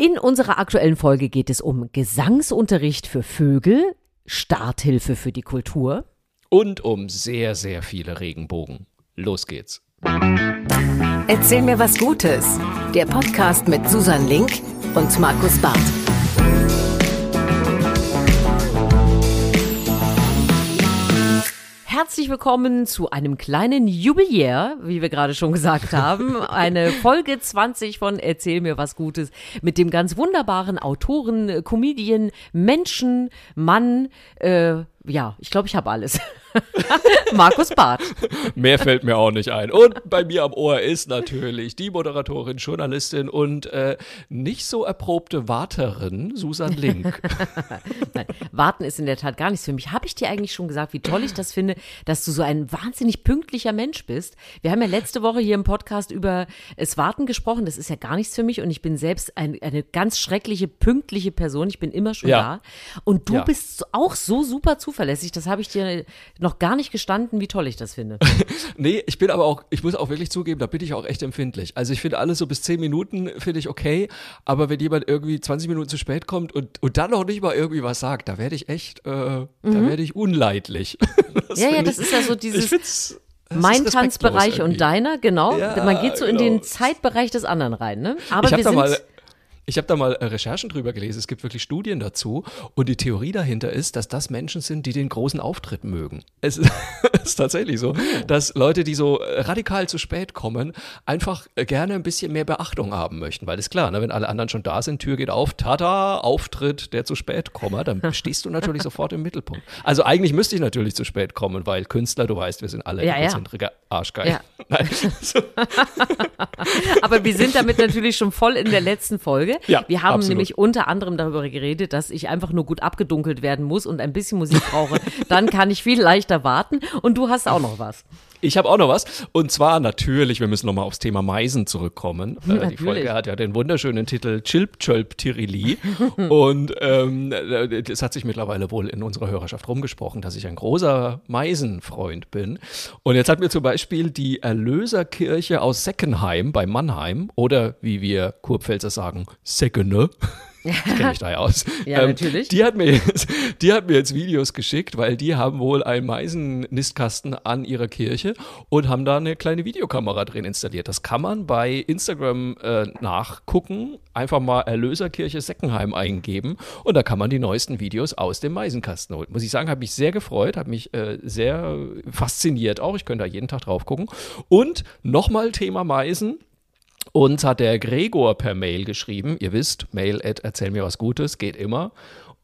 In unserer aktuellen Folge geht es um Gesangsunterricht für Vögel, Starthilfe für die Kultur und um sehr, sehr viele Regenbogen. Los geht's. Erzähl mir was Gutes. Der Podcast mit Susan Link und Markus Barth. Herzlich willkommen zu einem kleinen Jubiläer, wie wir gerade schon gesagt haben. Eine Folge 20 von Erzähl mir was Gutes mit dem ganz wunderbaren Autoren, Comedian, Menschen, Mann, äh, ja, ich glaube, ich habe alles. Markus Barth. Mehr fällt mir auch nicht ein. Und bei mir am Ohr ist natürlich die Moderatorin, Journalistin und äh, nicht so erprobte Warterin Susan Link. Nein, warten ist in der Tat gar nichts für mich. Habe ich dir eigentlich schon gesagt, wie toll ich das finde, dass du so ein wahnsinnig pünktlicher Mensch bist? Wir haben ja letzte Woche hier im Podcast über das Warten gesprochen. Das ist ja gar nichts für mich und ich bin selbst ein, eine ganz schreckliche, pünktliche Person. Ich bin immer schon ja. da. Und du ja. bist auch so super zuverlässig zuverlässig. Das habe ich dir noch gar nicht gestanden, wie toll ich das finde. nee, ich bin aber auch, ich muss auch wirklich zugeben, da bin ich auch echt empfindlich. Also ich finde alles so bis 10 Minuten finde ich okay, aber wenn jemand irgendwie 20 Minuten zu spät kommt und, und dann noch nicht mal irgendwie was sagt, da werde ich echt, äh, mhm. da werde ich unleidlich. ja, ja, das ist ja so dieses. mein Tanzbereich und deiner, genau. Ja, Man geht so genau. in den Zeitbereich des anderen rein, ne? Aber ich wir sind mal ich habe da mal äh, Recherchen drüber gelesen. Es gibt wirklich Studien dazu. Und die Theorie dahinter ist, dass das Menschen sind, die den großen Auftritt mögen. Es ist, ist tatsächlich so, oh. dass Leute, die so äh, radikal zu spät kommen, einfach äh, gerne ein bisschen mehr Beachtung haben möchten. Weil ist klar, ne, wenn alle anderen schon da sind, Tür geht auf, tada, Auftritt, der zu spät komme, dann stehst du natürlich sofort im Mittelpunkt. Also eigentlich müsste ich natürlich zu spät kommen, weil Künstler, du weißt, wir sind alle ja, egozentrige ja. Arschgeil. Ja. Aber wir sind damit natürlich schon voll in der letzten Folge. Ja, wir haben absolut. nämlich unter anderem darüber geredet, dass ich einfach nur gut abgedunkelt werden muss und ein bisschen Musik brauche. Dann kann ich viel leichter warten. Und du hast auch noch was. Ich habe auch noch was. Und zwar natürlich, wir müssen nochmal aufs Thema Meisen zurückkommen. Äh, die Folge hat ja den wunderschönen Titel Chilp Chölp Tirili. und ähm, es hat sich mittlerweile wohl in unserer Hörerschaft rumgesprochen, dass ich ein großer Meisenfreund bin. Und jetzt hat mir zum Beispiel die Erlöserkirche aus Seckenheim bei Mannheim oder wie wir Kurpfälzer sagen, Seckene. Ich kenne mich da ja aus. ja, ähm, natürlich. Die hat, mir jetzt, die hat mir jetzt Videos geschickt, weil die haben wohl einen Meisennistkasten an ihrer Kirche und haben da eine kleine Videokamera drin installiert. Das kann man bei Instagram äh, nachgucken. Einfach mal Erlöserkirche Seckenheim eingeben und da kann man die neuesten Videos aus dem Meisenkasten holen. Muss ich sagen, habe mich sehr gefreut, hat mich äh, sehr fasziniert auch. Ich könnte da jeden Tag drauf gucken. Und nochmal Thema Meisen. Uns hat der Gregor per Mail geschrieben. Ihr wisst, Mail at erzähl mir was Gutes, geht immer.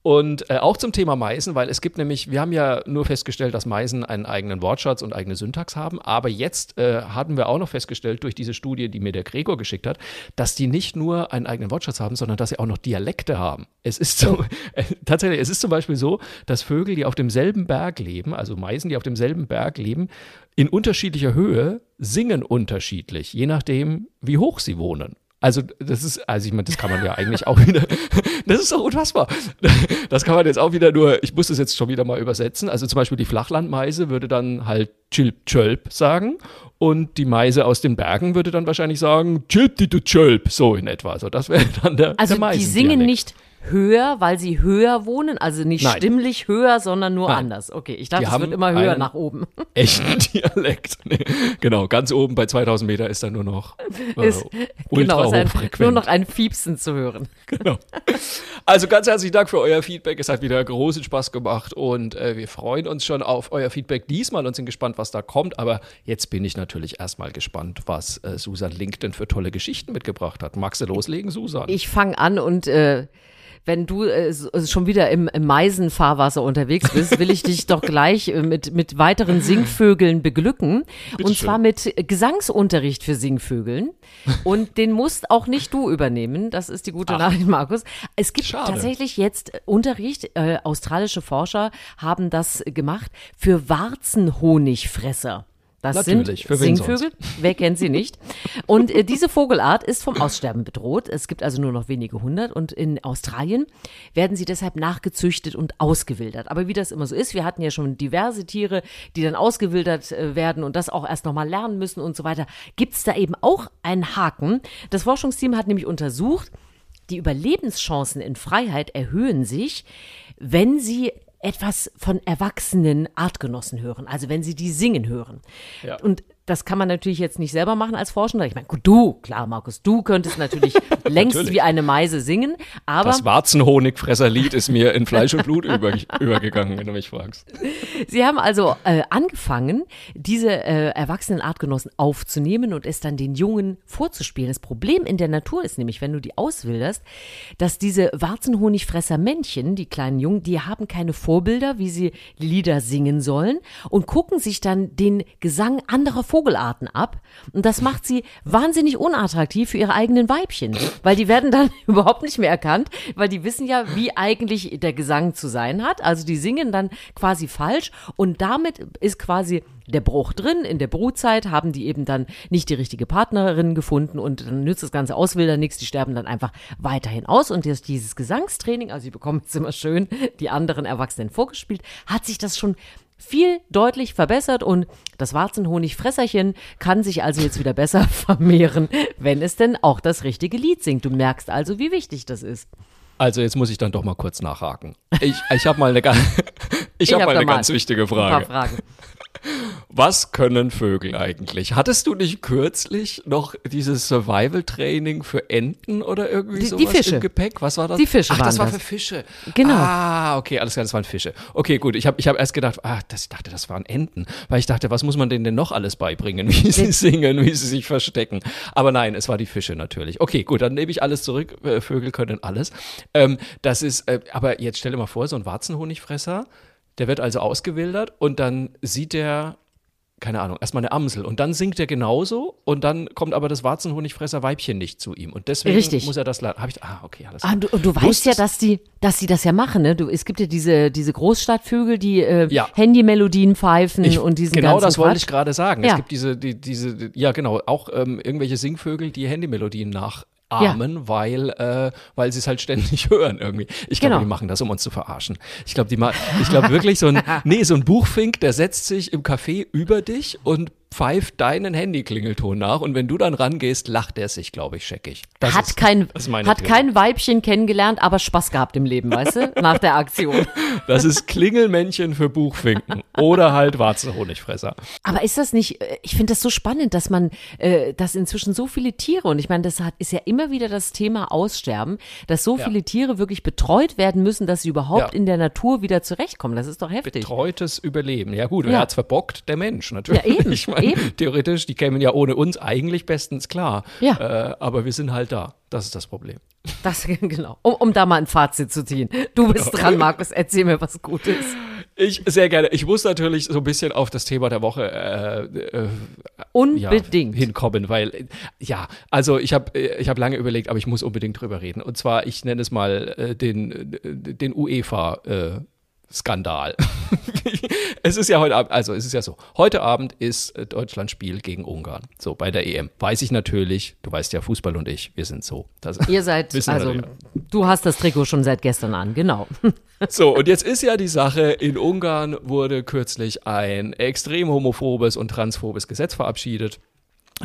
Und äh, auch zum Thema Meisen, weil es gibt nämlich, wir haben ja nur festgestellt, dass Meisen einen eigenen Wortschatz und eigene Syntax haben, aber jetzt äh, hatten wir auch noch festgestellt durch diese Studie, die mir der Gregor geschickt hat, dass die nicht nur einen eigenen Wortschatz haben, sondern dass sie auch noch Dialekte haben. Es ist so, äh, tatsächlich, es ist zum Beispiel so, dass Vögel, die auf demselben Berg leben, also Meisen, die auf demselben Berg leben, in unterschiedlicher Höhe singen unterschiedlich, je nachdem, wie hoch sie wohnen. Also, das ist, also ich meine, das kann man ja eigentlich auch wieder, das ist doch unfassbar. Das kann man jetzt auch wieder nur, ich muss das jetzt schon wieder mal übersetzen. Also zum Beispiel die Flachlandmeise würde dann halt Chilp Chölp sagen und die Meise aus den Bergen würde dann wahrscheinlich sagen Chilp die du Chölp, so in etwa. Also das wäre dann der Also der die singen nicht höher, weil sie höher wohnen, also nicht Nein. stimmlich höher, sondern nur Nein. anders. Okay, ich dachte, es wird immer höher nach oben. Echten Dialekt. Nee. Genau, ganz oben bei 2000 Meter ist dann nur noch äh, ist, genau, ist ein, nur noch ein Fiepsen zu hören. Genau. Also ganz herzlichen Dank für euer Feedback. Es hat wieder großen Spaß gemacht und äh, wir freuen uns schon auf euer Feedback diesmal und sind gespannt, was da kommt. Aber jetzt bin ich natürlich erstmal gespannt, was äh, Susan Link denn für tolle Geschichten mitgebracht hat. Magst du loslegen, Susan? Ich fange an und äh, wenn du äh, äh, schon wieder im, im Meisenfahrwasser unterwegs bist, will ich dich doch gleich äh, mit, mit weiteren Singvögeln beglücken. Bitte und zwar mit Gesangsunterricht für Singvögeln. Und den musst auch nicht du übernehmen. Das ist die gute Ach, Nachricht, Markus. Es gibt schade. tatsächlich jetzt Unterricht. Äh, australische Forscher haben das gemacht für Warzenhonigfresser. Das Natürlich, sind Singvögel. Wer kennt sie nicht? Und äh, diese Vogelart ist vom Aussterben bedroht. Es gibt also nur noch wenige hundert. Und in Australien werden sie deshalb nachgezüchtet und ausgewildert. Aber wie das immer so ist, wir hatten ja schon diverse Tiere, die dann ausgewildert äh, werden und das auch erst nochmal lernen müssen und so weiter. Gibt es da eben auch einen Haken? Das Forschungsteam hat nämlich untersucht, die Überlebenschancen in Freiheit erhöhen sich, wenn sie etwas von erwachsenen Artgenossen hören, also wenn sie die singen hören. Ja. Und das kann man natürlich jetzt nicht selber machen als Forschender. Ich meine, gut, du, klar, Markus, du könntest natürlich längst Natürlich. wie eine Meise singen, aber Das Warzenhonigfresserlied ist mir in Fleisch und Blut über, übergegangen, wenn du mich fragst. Sie haben also äh, angefangen, diese äh, erwachsenen Artgenossen aufzunehmen und es dann den Jungen vorzuspielen. Das Problem in der Natur ist nämlich, wenn du die auswilderst, dass diese Warzenhonigfresser-Männchen, die kleinen Jungen, die haben keine Vorbilder, wie sie Lieder singen sollen und gucken sich dann den Gesang anderer Vogelarten ab. Und das macht sie wahnsinnig unattraktiv für ihre eigenen Weibchen, weil die werden dann überhaupt nicht mehr erkannt, weil die wissen ja, wie eigentlich der Gesang zu sein hat. Also die singen dann quasi falsch und damit ist quasi der Bruch drin. In der Brutzeit haben die eben dann nicht die richtige Partnerin gefunden und dann nützt das ganze Auswildern nichts. Die sterben dann einfach weiterhin aus. Und durch dieses Gesangstraining, also sie bekommen jetzt immer schön die anderen Erwachsenen vorgespielt, hat sich das schon viel deutlich verbessert und das Warzenhonigfresserchen kann sich also jetzt wieder besser vermehren, wenn es denn auch das richtige Lied singt. Du merkst also, wie wichtig das ist. Also jetzt muss ich dann doch mal kurz nachhaken. Ich, ich habe mal eine, ganz, ich hab hab mal eine ganz wichtige Ein paar Frage. Fragen. Was können Vögel eigentlich? Hattest du nicht kürzlich noch dieses Survival-Training für Enten oder irgendwie Die- die sowas Fische. im Gepäck? Was war das? Die Fische Ach, das war das. für Fische. Genau. Ah, okay, alles klar, das waren Fische. Okay, gut. Ich habe ich hab erst gedacht, ah, das, ich dachte, das waren Enten. Weil ich dachte, was muss man denen denn noch alles beibringen? Wie sie singen, wie sie sich verstecken. Aber nein, es war die Fische natürlich. Okay, gut, dann nehme ich alles zurück. Äh, Vögel können alles. Ähm, das ist, äh, aber jetzt stell dir mal vor, so ein Warzenhonigfresser, der wird also ausgewildert und dann sieht der keine Ahnung, erstmal eine Amsel und dann singt er genauso und dann kommt aber das Warzenhonigfresser Weibchen nicht zu ihm und deswegen Richtig. muss er das. Hab ich, ah, okay, alles Ah, klar. du, und du weißt ja, dass die, dass sie das ja machen, ne? Du, es gibt ja diese, diese Großstadtvögel, die äh, Ja. Handymelodien pfeifen Ich, und diesen genau das wollte ich gerade sagen. Ja. Es gibt diese, die, diese, ja genau, auch ähm, irgendwelche Singvögel, die Handymelodien nachahmen, weil, äh, weil sie es halt ständig hören irgendwie. Ich glaube, Genau. die machen das, um uns zu verarschen. Ich glaube, die ma ich glaube wirklich so ein, nee, so ein Buchfink, der setzt sich im Café über dich und pfeift deinen Handyklingelton nach und wenn du dann rangehst, lacht er sich, glaube ich, scheckig. Das hat ist- kein, hat Theorie. kein Weibchen kennengelernt, aber Spaß gehabt im Leben, weißt du? Nach der Aktion. Das ist Klingelmännchen für Buchfinken oder halt Warzenhonigfresser. Aber ist das nicht, äh, ich finde das so spannend, dass man, äh, dass inzwischen so viele Tiere, und ich meine, das hat, ist ja immer wieder das Thema Aussterben, dass so Ja. viele Tiere wirklich betreut werden müssen, dass sie überhaupt Ja. in der Natur wieder zurechtkommen. Das ist doch heftig. Betreutes Überleben. Ja gut, Ja. wer hat's verbockt? Der Mensch natürlich. Ja, eben, eben. theoretisch, die kämen ja ohne uns eigentlich bestens klar. Ja. Äh, aber wir sind halt da. Das ist das Problem. Das, genau. Um, um da mal ein Fazit zu ziehen. Du bist dran, Markus, erzähl mir was Gutes. Ich sehr gerne. Ich muss natürlich so ein bisschen auf das Thema der Woche äh, äh, ja, Unbedingt. hinkommen, weil ja, also ich habe ich habe lange überlegt, aber ich muss unbedingt drüber reden. Und zwar, ich nenne es mal äh, den äh, den UEFA äh, Skandal. es ist ja heute Abend, also es ist ja so, heute Abend ist äh, Deutschland Spiel gegen Ungarn. So bei der EM. Weiß ich natürlich, du weißt ja, Fußball und ich, wir sind so. Das, Ihr seid, also, ja. du hast das Trikot schon seit gestern an, genau. So, und jetzt ist ja die Sache, in Ungarn wurde kürzlich ein extrem homophobes und transphobes Gesetz verabschiedet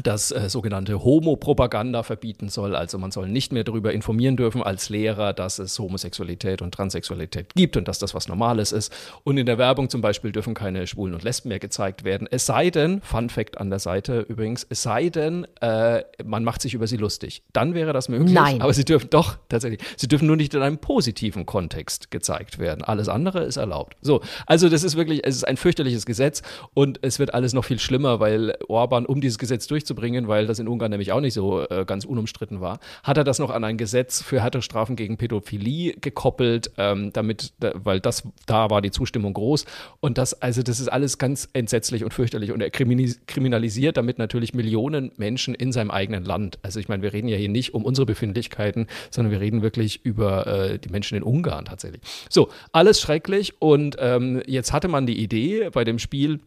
das äh, sogenannte Homo-Propaganda verbieten soll. Also man soll nicht mehr darüber informieren dürfen als Lehrer, dass es Homosexualität und Transsexualität gibt und dass das was Normales ist. Und in der Werbung zum Beispiel dürfen keine Schwulen und Lesben mehr gezeigt werden. Es sei denn, Fun Fact an der Seite übrigens, es sei denn, äh, man macht sich über sie lustig. Dann wäre das möglich. Nein. Aber sie dürfen doch, tatsächlich, sie dürfen nur nicht in einem positiven Kontext gezeigt werden. Alles andere ist erlaubt. So, also das ist wirklich, es ist ein fürchterliches Gesetz und es wird alles noch viel schlimmer, weil Orban, um dieses Gesetz durchzubringen, weil das in Ungarn nämlich auch nicht so äh, ganz unumstritten war, hat er das noch an ein Gesetz für härtere Strafen gegen Pädophilie gekoppelt, ähm, damit, da, weil das, da war die Zustimmung groß und das, also das ist alles ganz entsetzlich und fürchterlich und er kriminalisiert damit natürlich Millionen Menschen in seinem eigenen Land. Also ich meine, wir reden ja hier nicht um unsere Befindlichkeiten, sondern wir reden wirklich über äh, die Menschen in Ungarn tatsächlich. So, alles schrecklich und ähm, jetzt hatte man die Idee bei dem Spiel,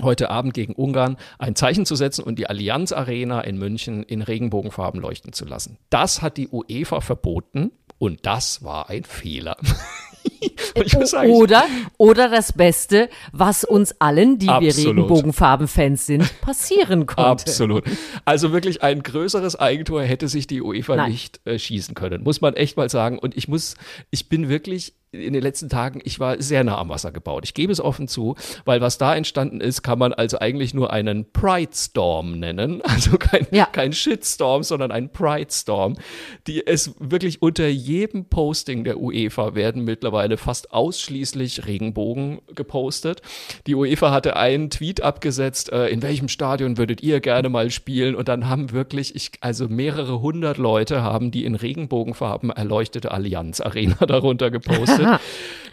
heute Abend gegen Ungarn ein Zeichen zu setzen und die Allianz Arena in München in Regenbogenfarben leuchten zu lassen. Das hat die UEFA verboten und das war ein Fehler. sagen, oder, oder das Beste, was uns allen, die Absolut. wir Regenbogenfarben-Fans sind, passieren konnte. Absolut. Also wirklich ein größeres Eigentor hätte sich die UEFA Nein. nicht äh, schießen können, muss man echt mal sagen. Und ich muss, ich bin wirklich in den letzten Tagen, ich war sehr nah am Wasser gebaut. Ich gebe es offen zu, weil was da entstanden ist, kann man also eigentlich nur einen Pride Storm nennen. Also kein, ja. kein Shitstorm, sondern ein Pride Storm. Die es wirklich unter jedem Posting der UEFA werden mittlerweile fast ausschließlich Regenbogen gepostet. Die UEFA hatte einen Tweet abgesetzt, äh, in welchem Stadion würdet ihr gerne mal spielen? Und dann haben wirklich, ich, also mehrere hundert Leute haben die in Regenbogenfarben erleuchtete Allianz Arena darunter gepostet gepostet.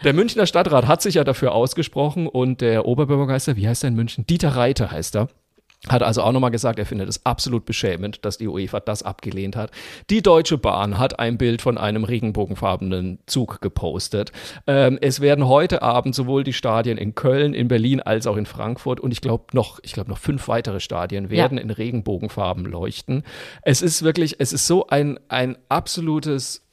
Der Münchner Stadtrat hat sich ja dafür ausgesprochen und der Oberbürgermeister, wie heißt er in München? Dieter Reiter heißt er. Hat also auch nochmal gesagt, er findet es absolut beschämend, dass die UEFA das abgelehnt hat. Die Deutsche Bahn hat ein Bild von einem regenbogenfarbenen Zug gepostet. Ähm, es werden heute Abend sowohl die Stadien in Köln, in Berlin als auch in Frankfurt und ich glaube noch, ich glaube noch fünf weitere Stadien werden ja. in Regenbogenfarben leuchten. Es ist wirklich, es ist so ein, ein absolutes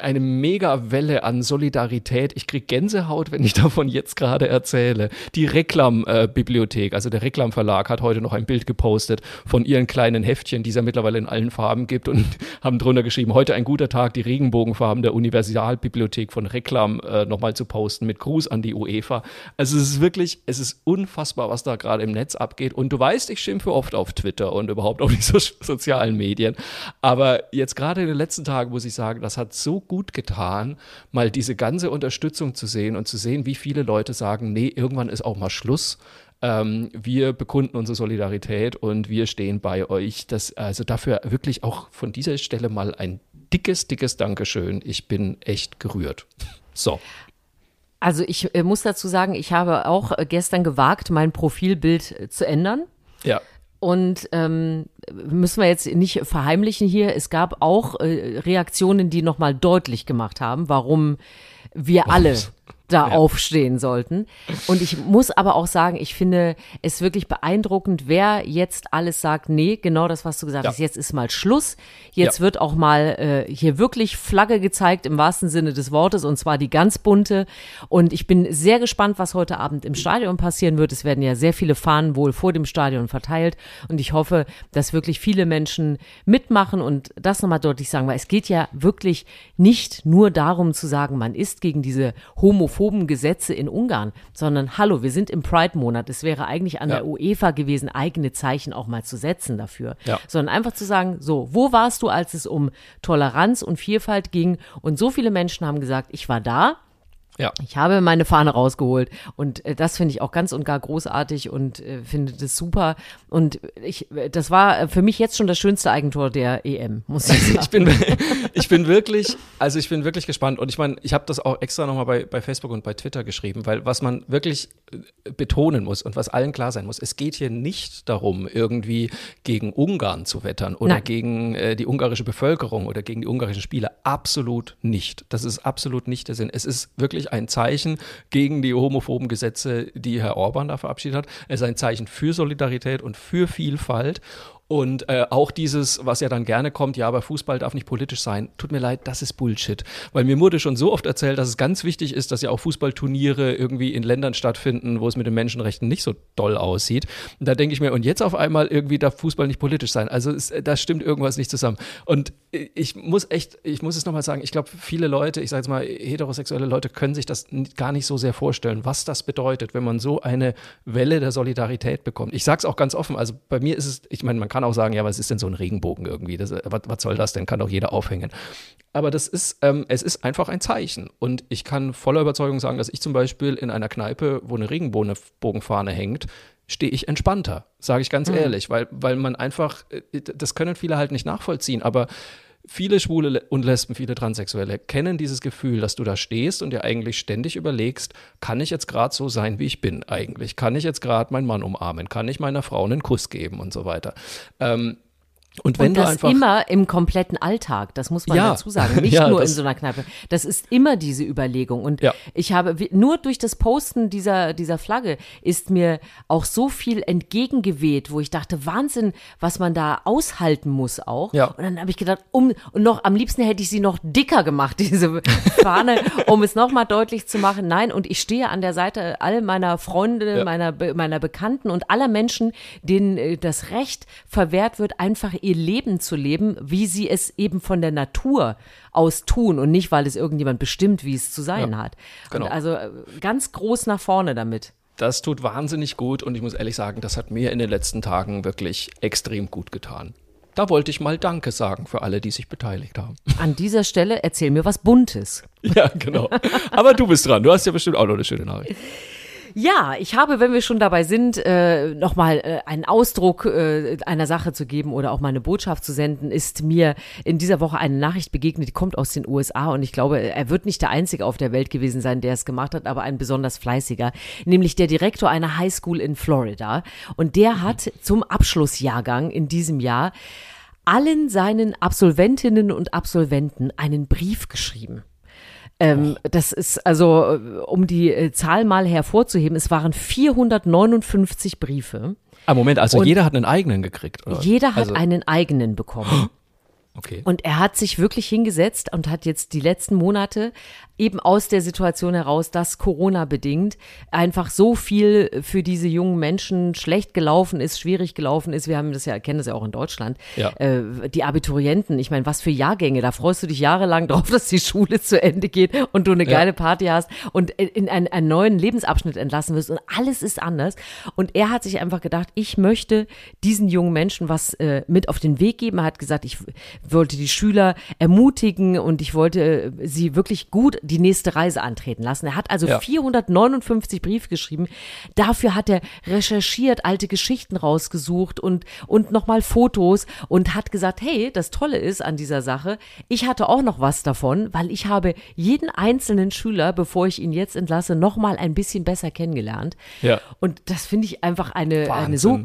eine Mega-Welle an Solidarität. Ich kriege Gänsehaut, wenn ich davon jetzt gerade erzähle. Die Reklam-Bibliothek, also der Reklam-Verlag, hat heute noch ein Bild gepostet von ihren kleinen Heftchen, die es ja mittlerweile in allen Farben gibt und haben drunter geschrieben, heute ein guter Tag, die Regenbogenfarben der Universalbibliothek von Reklam äh, nochmal zu posten mit Gruß an die UEFA. Also es ist wirklich, es ist unfassbar, was da gerade im Netz abgeht. Und du weißt, ich schimpfe oft auf Twitter und überhaupt auf die so sozialen Medien. Aber jetzt gerade in den letzten Tagen muss ich sagen, das hat so gut getan, mal diese ganze Unterstützung zu sehen und zu sehen, wie viele Leute sagen, nee, irgendwann ist auch mal Schluss. Ähm, wir bekunden unsere Solidarität und wir stehen bei euch. Das, also dafür wirklich auch von dieser Stelle mal ein dickes, dickes Dankeschön. Ich bin echt gerührt. So. Also ich äh, muss dazu sagen, ich habe auch äh, gestern gewagt, mein Profilbild äh, zu ändern. Ja. Und ähm, müssen wir jetzt nicht verheimlichen hier, es gab auch äh, Reaktionen, die nochmal deutlich gemacht haben, warum wir alle da ja. aufstehen sollten. Und ich muss aber auch sagen, ich finde es wirklich beeindruckend, wer jetzt alles sagt, nee, genau das, was du gesagt ja. hast, jetzt ist mal Schluss. Jetzt ja. wird auch mal äh, hier wirklich Flagge gezeigt im wahrsten Sinne des Wortes und zwar die ganz bunte. Und ich bin sehr gespannt, was heute Abend im Stadion passieren wird. Es werden ja sehr viele Fahnen wohl vor dem Stadion verteilt und ich hoffe, dass wirklich viele Menschen mitmachen und das nochmal deutlich sagen, weil es geht ja wirklich nicht nur darum zu sagen, man ist gegen diese Homophobie homophoben Gesetze in Ungarn, sondern hallo, wir sind im Pride-Monat. Es wäre eigentlich an ja. der UEFA gewesen, eigene Zeichen auch mal zu setzen dafür. Ja. Sondern einfach zu sagen, so, wo warst du, als es um Toleranz und Vielfalt ging? Und so viele Menschen haben gesagt, ich war da ja. Ich habe meine Fahne rausgeholt und äh, das finde ich auch ganz und gar großartig und äh, finde das super. Und ich, das war für mich jetzt schon das schönste Eigentor der EM, muss ich sagen. ich, bin, ich bin wirklich, also ich bin wirklich gespannt und ich meine, ich habe das auch extra nochmal bei, bei Facebook und bei Twitter geschrieben, weil was man wirklich äh, betonen muss und was allen klar sein muss, es geht hier nicht darum, irgendwie gegen Ungarn zu wettern oder Nein. gegen äh, die ungarische Bevölkerung oder gegen die ungarischen Spieler. Absolut nicht. Das ist absolut nicht der Sinn. Es ist wirklich ein Zeichen gegen die homophoben Gesetze, die Herr Orban da verabschiedet hat. Es ist ein Zeichen für Solidarität und für Vielfalt. Und äh, auch dieses, was ja dann gerne kommt, ja, aber Fußball darf nicht politisch sein. Tut mir leid, das ist Bullshit. Weil mir wurde schon so oft erzählt, dass es ganz wichtig ist, dass ja auch Fußballturniere irgendwie in Ländern stattfinden, wo es mit den Menschenrechten nicht so doll aussieht. Und da denke ich mir, und jetzt auf einmal irgendwie darf Fußball nicht politisch sein. Also es, da stimmt irgendwas nicht zusammen. Und ich muss echt, ich muss es nochmal sagen, ich glaube, viele Leute, ich sage jetzt mal, heterosexuelle Leute können sich das gar nicht so sehr vorstellen, was das bedeutet, wenn man so eine Welle der Solidarität bekommt. Ich sage es auch ganz offen, also bei mir ist es, ich meine, man kann kann auch sagen, ja, was ist denn so ein Regenbogen irgendwie? Das, was, was soll das denn? Kann doch jeder aufhängen. Aber das ist, ähm, es ist einfach ein Zeichen. Und ich kann voller Überzeugung sagen, dass ich zum Beispiel in einer Kneipe, wo eine Regenbogenfahne hängt, stehe ich entspannter, sage ich ganz mhm. ehrlich, weil, weil man einfach, äh, das können viele halt nicht nachvollziehen, aber viele Schwule und Lesben, viele Transsexuelle kennen dieses Gefühl, dass du da stehst und dir eigentlich ständig überlegst, kann ich jetzt gerade so sein, wie ich bin eigentlich? Kann ich jetzt gerade meinen Mann umarmen? Kann ich meiner Frau einen Kuss geben und so weiter? Ähm, Und wenn und du das einfach immer im kompletten Alltag, das muss man Ja. dazu sagen, nicht Ja, nur in so einer Kneipe. Das ist immer diese Überlegung. Und Ja. ich habe nur durch das Posten dieser, dieser Flagge ist mir auch so viel entgegengeweht, wo ich dachte, Wahnsinn, was man da aushalten muss auch. Ja. Und dann habe ich gedacht, um, und noch, am liebsten hätte ich sie noch dicker gemacht, diese Fahne, um es nochmal deutlich zu machen. Nein, und ich stehe an der Seite all meiner Freunde, meiner, meiner Bekannten und aller Menschen, denen äh, das Recht verwehrt wird, einfach ihr Leben zu leben, wie sie es eben von der Natur aus tun und nicht, weil es irgendjemand bestimmt, wie es zu sein Ja, hat. genau. Und also äh, ganz groß nach vorne damit. Das tut wahnsinnig gut und ich muss ehrlich sagen, das hat mir in den letzten Tagen wirklich extrem gut getan. Da wollte ich mal Danke sagen für alle, die sich beteiligt haben. An dieser Stelle erzähl mir was Buntes. Ja, genau. Aber du bist dran. Du hast ja bestimmt auch noch eine schöne Nachricht. Ja, ich habe, wenn wir schon dabei sind, äh, nochmal äh, einen Ausdruck äh, einer Sache zu geben oder auch mal eine Botschaft zu senden, ist mir in dieser Woche eine Nachricht begegnet, die kommt aus den USA und ich glaube, er wird nicht der Einzige auf der Welt gewesen sein, der es gemacht hat, aber ein besonders fleißiger, nämlich der Direktor einer Highschool in Florida. Und der hat zum Abschlussjahrgang in diesem Jahr allen seinen Absolventinnen und Absolventen einen Brief geschrieben. Ähm, das ist also, äh, um die äh, Zahl mal hervorzuheben, es waren 459 Briefe. Ah, Moment, also Und- jeder hat einen eigenen gekriegt, oder? Jeder hat also, einen eigenen bekommen. Okay. Und er hat sich wirklich hingesetzt und hat jetzt die letzten Monate eben aus der Situation heraus, dass Corona bedingt einfach so viel für diese jungen Menschen schlecht gelaufen ist, schwierig gelaufen ist. Wir haben das ja, kennen das ja auch in Deutschland. Ja. Äh, die Abiturienten, ich meine, was für Jahrgänge, da freust du dich jahrelang drauf, dass die Schule zu Ende geht und du eine Ja. geile Party hast und in einen, einen neuen Lebensabschnitt entlassen wirst und alles ist anders. Und er hat sich einfach gedacht, ich möchte diesen jungen Menschen was äh, mit auf den Weg geben. Er hat gesagt, ich wollte die Schüler ermutigen und ich wollte äh, sie wirklich gut die nächste Reise antreten lassen. Er hat also Ja. 459 Briefe geschrieben. Dafür hat er recherchiert, alte Geschichten rausgesucht und, und nochmal Fotos und hat gesagt, hey, das Tolle ist an dieser Sache, ich hatte auch noch was davon, weil ich habe jeden einzelnen Schüler, bevor ich ihn jetzt entlasse, nochmal ein bisschen besser kennengelernt. Ja. Und das finde ich einfach eine, eine so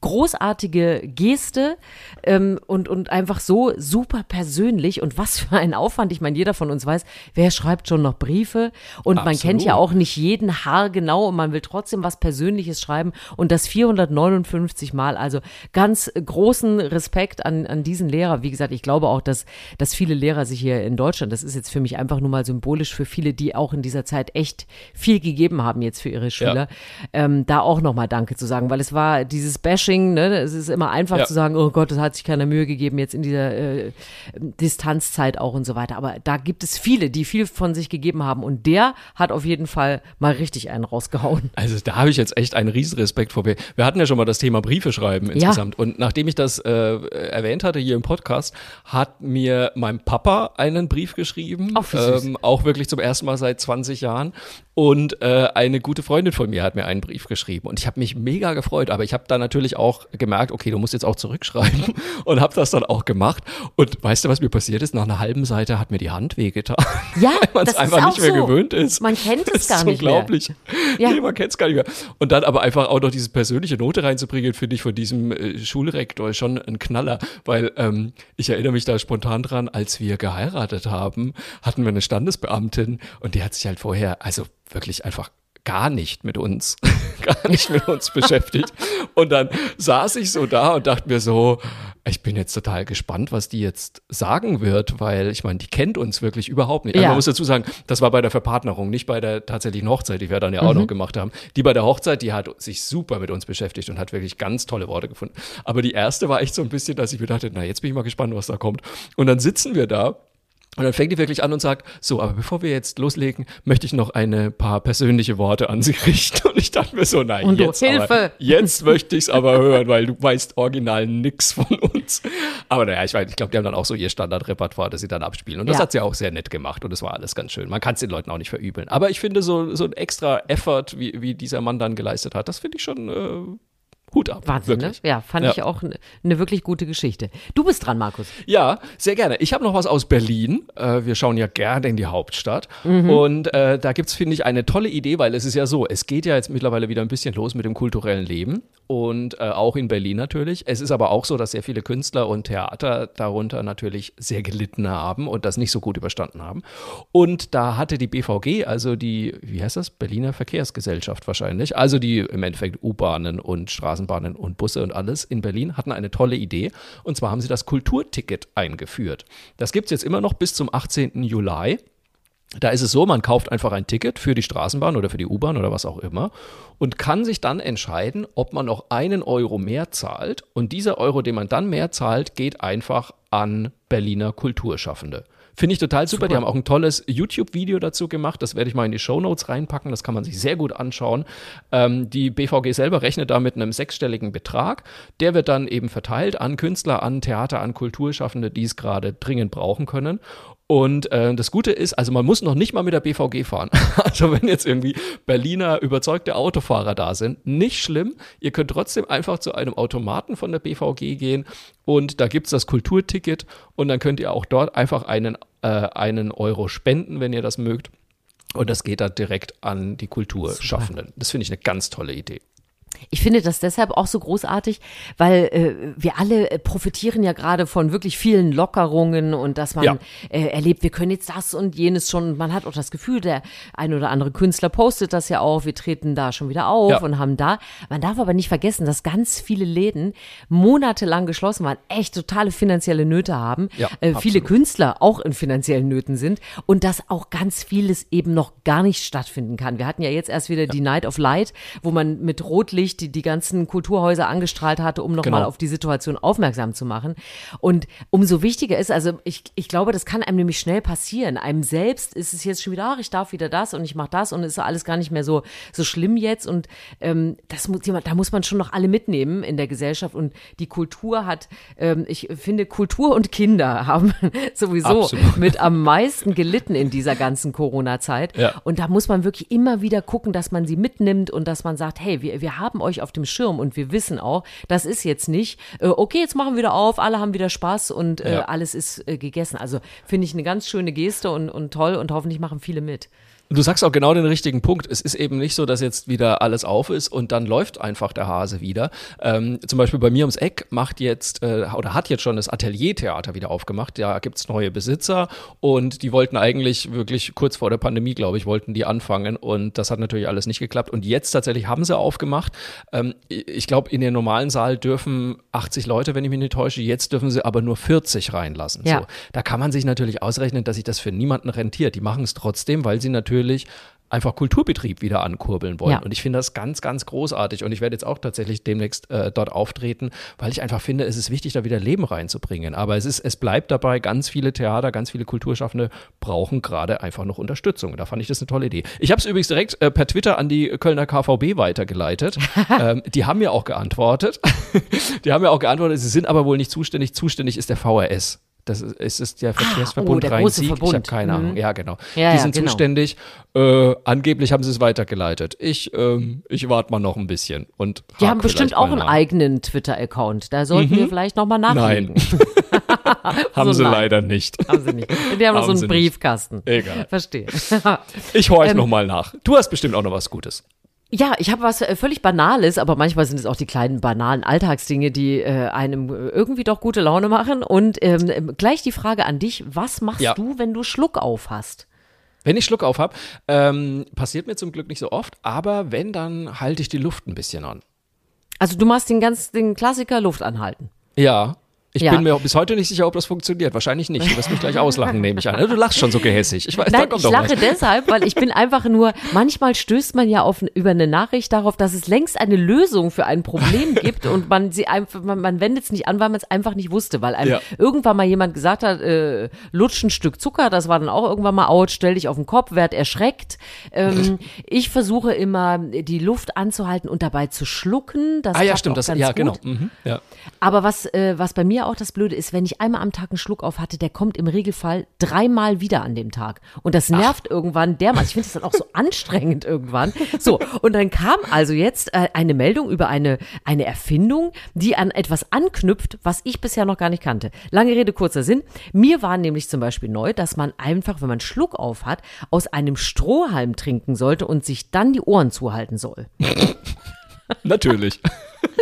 großartige Geste ähm, und, und einfach so super persönlich und was für ein Aufwand. Ich meine, jeder von uns weiß, wer schreibt schon noch Briefe und man kennt ja Absolut. auch nicht jeden Haar genau und man will trotzdem was Persönliches schreiben und das 459 Mal. Also ganz großen Respekt an, an diesen Lehrer. Wie gesagt, ich glaube auch, dass, dass viele Lehrer sich hier in Deutschland, das ist jetzt für mich einfach nur mal symbolisch für viele, die auch in dieser Zeit echt viel gegeben haben jetzt für ihre Schüler, ähm, da auch nochmal Danke zu sagen, weil es war dieses Bashing, ne, es ist immer einfach Ja. zu sagen, oh Gott, das hat sich keiner Mühe gegeben jetzt in dieser äh, Distanzzeit auch und so weiter. Aber da gibt es viele, die viel von sich gegeben haben und der hat auf jeden Fall mal richtig einen rausgehauen. Also da habe ich jetzt echt einen riesen Respekt vor. Wir, wir hatten ja schon mal das Thema Briefe schreiben insgesamt. Und nachdem ich das äh, erwähnt hatte hier im Podcast, hat mir mein Papa einen Brief geschrieben. Ach, ähm, auch wirklich zum ersten Mal seit 20 Jahren. Und äh, eine gute Freundin von mir hat mir einen Brief geschrieben. Und ich habe mich mega gefreut. Aber ich habe da natürlich auch gemerkt, okay, du musst jetzt auch zurückschreiben. Und habe das dann auch gemacht. Und weißt du, was mir passiert ist? Nach einer halben Seite hat mir die Hand wehgetan. Ja, Weil man es einfach nicht mehr so. gewöhnt ist. Man kennt es gar nicht mehr. unglaublich. Ja. Nee, man kennt es gar nicht mehr. Und dann aber einfach auch noch diese persönliche Note reinzubringen, finde ich von diesem äh, Schulrektor schon ein Knaller. Weil ähm, ich erinnere mich da spontan dran, als wir geheiratet haben, hatten wir eine Standesbeamtin und die hat sich halt vorher, also wirklich einfach gar nicht mit uns, gar nicht mit uns beschäftigt. Und dann saß ich so da und dachte mir so, ich bin jetzt total gespannt, was die jetzt sagen wird, weil ich meine, die kennt uns wirklich überhaupt nicht. Also Ja. man muss dazu sagen, das war bei der Verpartnerung, nicht bei der tatsächlichen Hochzeit, die wir dann ja auch Mhm. noch gemacht haben. Die bei der Hochzeit, die hat sich super mit uns beschäftigt und hat wirklich ganz tolle Worte gefunden. Aber die erste war echt so ein bisschen, dass ich mir dachte, na, jetzt bin ich mal gespannt, was da kommt. Und dann sitzen wir da und dann fängt die wirklich an und sagt, so, aber bevor wir jetzt loslegen, möchte ich noch eine paar persönliche Worte an Sie richten. Und ich dachte mir so, nein, Und jetzt, aber, Hilfe! jetzt möchte ich es aber hören, weil du weißt original nix von uns. Aber naja, ich, weiß, ich glaube, die haben dann auch so ihr Standardrepertoire, das sie dann abspielen. Und das Ja. hat sie auch sehr nett gemacht und das war alles ganz schön. Man kann es den Leuten auch nicht verübeln. Aber ich finde, so, so ein extra Effort, wie, wie dieser Mann dann geleistet hat, das finde ich schon, äh, Hut ab. Wahnsinn, wirklich. ne? Ja, fand Ja. ich auch eine ne wirklich gute Geschichte. Du bist dran, Markus. Ja, sehr gerne. Ich habe noch was aus Berlin. Äh, wir schauen ja gerne in die Hauptstadt. Mhm. Und äh, da gibt's finde ich, eine tolle Idee, weil es ist ja so, es geht ja jetzt mittlerweile wieder ein bisschen los mit dem kulturellen Leben. Und äh, auch in Berlin natürlich. Es ist aber auch so, dass sehr viele Künstler und Theater darunter natürlich sehr gelitten haben und das nicht so gut überstanden haben. Und da hatte die BVG, also die, wie heißt das? Berliner Verkehrsgesellschaft wahrscheinlich, also die im Endeffekt U-Bahnen und Straßenbahnen und Busse und alles in Berlin hatten eine tolle Idee. Und zwar haben sie das Kulturticket eingeführt. Das gibt's jetzt immer noch bis zum 18. Juli. Da ist es so, man kauft einfach ein Ticket für die Straßenbahn oder für die U-Bahn oder was auch immer und kann sich dann entscheiden, ob man noch einen Euro mehr zahlt. Und dieser Euro, den man dann mehr zahlt, geht einfach an Berliner Kulturschaffende. Finde ich total super. Die haben auch ein tolles YouTube-Video dazu gemacht. Das werde ich mal in die Shownotes reinpacken. Das kann man sich sehr gut anschauen. Ähm, die BVG selber rechnet da mit einem sechsstelligen Betrag. Der wird dann eben verteilt an Künstler, an Theater, an Kulturschaffende, die es gerade dringend brauchen können. Und äh, das Gute ist, also man muss noch nicht mal mit der BVG fahren. Also wenn jetzt irgendwie Berliner überzeugte Autofahrer da sind, nicht schlimm. Ihr könnt trotzdem einfach zu einem Automaten von der BVG gehen und da gibt's das Kulturticket und dann könnt ihr auch dort einfach einen, äh, einen Euro spenden, wenn ihr das mögt. Und das geht dann direkt an die Kulturschaffenden. Das finde ich eine ganz tolle Idee. Ich finde das deshalb auch so großartig, weil äh, wir alle äh, profitieren ja gerade von wirklich vielen Lockerungen und dass man Ja. äh, erlebt, wir können jetzt das und jenes schon. Und man hat auch das Gefühl, der ein oder andere Künstler postet das ja auch, wir treten da schon wieder auf Ja. und haben da. Man darf aber nicht vergessen, dass ganz viele Läden monatelang geschlossen waren, echt totale finanzielle Nöte haben, Ja, äh, viele. Künstler auch in finanziellen Nöten sind und dass auch ganz vieles eben noch gar nicht stattfinden kann. Wir hatten ja jetzt erst wieder die Night of Light, wo man mit Rotlicht die, die ganzen Kulturhäuser angestrahlt hatte, um nochmal Genau. auf die Situation aufmerksam zu machen. Und umso wichtiger ist, also ich, ich glaube, das kann einem nämlich schnell passieren. Einem selbst ist es jetzt schon wieder, ach, ich darf wieder das und ich mache das und ist alles gar nicht mehr so, so schlimm jetzt. Und ähm, das muss jemand, da muss man schon noch alle mitnehmen in der Gesellschaft. Und die Kultur hat, ähm, ich finde, Kultur und Kinder haben sowieso Absolut. mit am meisten gelitten in dieser ganzen Corona-Zeit. Ja. Und da muss man wirklich immer wieder gucken, dass man sie mitnimmt und dass man sagt, hey, wir, wir haben euch auf dem Schirm und wir wissen auch, das ist jetzt nicht, äh, okay, jetzt machen wir wieder auf, alle haben wieder Spaß und äh, Ja. alles ist äh, gegessen. Also finde ich eine ganz schöne Geste und, und toll und hoffentlich machen viele mit. Du sagst auch genau den richtigen Punkt. Es ist eben nicht so, dass jetzt wieder alles auf ist und dann läuft einfach der Hase wieder. Ähm, zum Beispiel bei mir ums Eck macht jetzt äh, oder hat jetzt schon das Ateliertheater wieder aufgemacht. Da gibt's neue Besitzer und die wollten eigentlich wirklich kurz vor der Pandemie, glaube ich, wollten die anfangen und das hat natürlich alles nicht geklappt. Und jetzt tatsächlich haben sie aufgemacht. Ähm, ich glaube, in den normalen Saal dürfen 80 Leute, wenn ich mich nicht täusche. Jetzt dürfen sie aber nur 40 reinlassen. Ja. So. Da kann man sich natürlich ausrechnen, dass sich das für niemanden rentiert. Die machen es trotzdem, weil sie natürlich einfach Kulturbetrieb wieder ankurbeln wollen. Ja. Und ich finde das ganz, ganz großartig. Und ich werde jetzt auch tatsächlich demnächst äh, dort auftreten, weil ich einfach finde, es ist wichtig, da wieder Leben reinzubringen. Aber es ist, es bleibt dabei, ganz viele Theater, ganz viele Kulturschaffende brauchen gerade einfach noch Unterstützung. Da fand ich das eine tolle Idee. Ich habe es übrigens direkt äh, per Twitter an die Kölner KVB weitergeleitet. ähm, die haben mir auch geantwortet. die haben mir auch geantwortet, sie sind aber wohl nicht zuständig. Zuständig ist der VRS. Das ist, es ist der Verkehrsverbund oh, der große Rhein-Sieg. Ich habe keine Mhm. Ahnung. Ja, genau. Ja, die ja, sind genau. zuständig. Äh, angeblich haben sie es weitergeleitet. Ich, ähm, ich warte mal noch ein bisschen. Und Die haben bestimmt auch einen nach. eigenen Twitter-Account. Da sollten wir vielleicht nochmal nachlegen. Nein, haben So sie nein. leider nicht. Haben sie nicht. Die haben noch so Haben sie einen nicht. Briefkasten. Egal. Verstehe. Ich horch Ähm, noch mal nach. Du hast bestimmt auch noch was Gutes. Ja, ich habe was äh, völlig Banales, aber manchmal sind es auch die kleinen banalen Alltagsdinge, die äh, einem irgendwie doch gute Laune machen. Und ähm, ähm, gleich die Frage an dich: Was machst Ja. du, wenn du Schluck auf hast? Wenn ich Schluck auf habe, ähm, passiert mir zum Glück nicht so oft, aber wenn, dann halte ich die Luft ein bisschen an. Also du machst den ganz den Klassiker Luft anhalten. Ja. Ich Ja. bin mir bis heute nicht sicher, ob das funktioniert. Wahrscheinlich nicht. Du wirst mich gleich auslachen, nehme ich an. Du lachst schon so gehässig. Ich weiß, Nein, ich lache was. deshalb, weil ich bin einfach nur, manchmal stößt man ja auf, über eine Nachricht darauf, dass es längst eine Lösung für ein Problem gibt und man sie einfach, man, man wendet es nicht an, weil man es einfach nicht wusste, weil einem Ja. irgendwann mal jemand gesagt hat, äh, lutsch ein Stück Zucker, das war dann auch irgendwann mal out, stell dich auf den Kopf, werd erschreckt. Ähm, ich versuche immer, die Luft anzuhalten und dabei zu schlucken. Das Ah ja, stimmt. Das, ja, gut. genau. Mhm, ja. Aber was, äh, was bei mir ja auch das Blöde ist, wenn ich einmal am Tag einen Schluck auf hatte, der kommt im Regelfall dreimal wieder an dem Tag. Und das nervt Ach. irgendwann dermaßen. Ich finde das dann auch so anstrengend irgendwann. So, und dann kam also jetzt äh, eine Meldung über eine, eine Erfindung, die an etwas anknüpft, was ich bisher noch gar nicht kannte. Lange Rede, kurzer Sinn. Mir war nämlich zum Beispiel neu, dass man einfach, wenn man Schluck auf hat, aus einem Strohhalm trinken sollte und sich dann die Ohren zuhalten soll. Natürlich.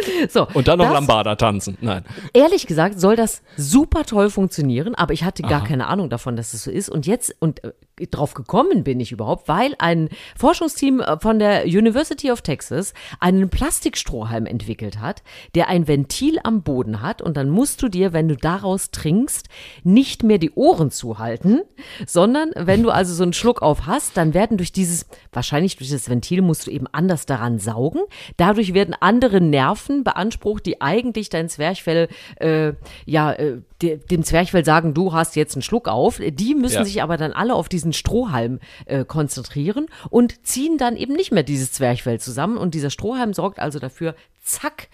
So, und dann noch das, Lambada tanzen. Nein. Ehrlich gesagt soll das super toll funktionieren, aber ich hatte gar Aha. keine Ahnung davon, dass es das so ist. Und jetzt, und äh, drauf gekommen bin ich überhaupt, weil ein Forschungsteam äh, von der University of Texas einen Plastikstrohhalm entwickelt hat, der ein Ventil am Boden hat und dann musst du dir, wenn du daraus trinkst, nicht mehr die Ohren zuhalten, sondern wenn du also so einen Schluck auf hast, dann werden durch dieses, wahrscheinlich durch das Ventil musst du eben anders daran saugen. Dadurch werden andere Nerven beansprucht, die eigentlich dein Zwerchfell, äh, ja, äh, dem Zwerchfell sagen, du hast jetzt einen Schluck auf. Die müssen ja. sich aber dann alle auf diesen Strohhalm äh, konzentrieren und ziehen dann eben nicht mehr dieses Zwerchfell zusammen. Und dieser Strohhalm sorgt also dafür, zack,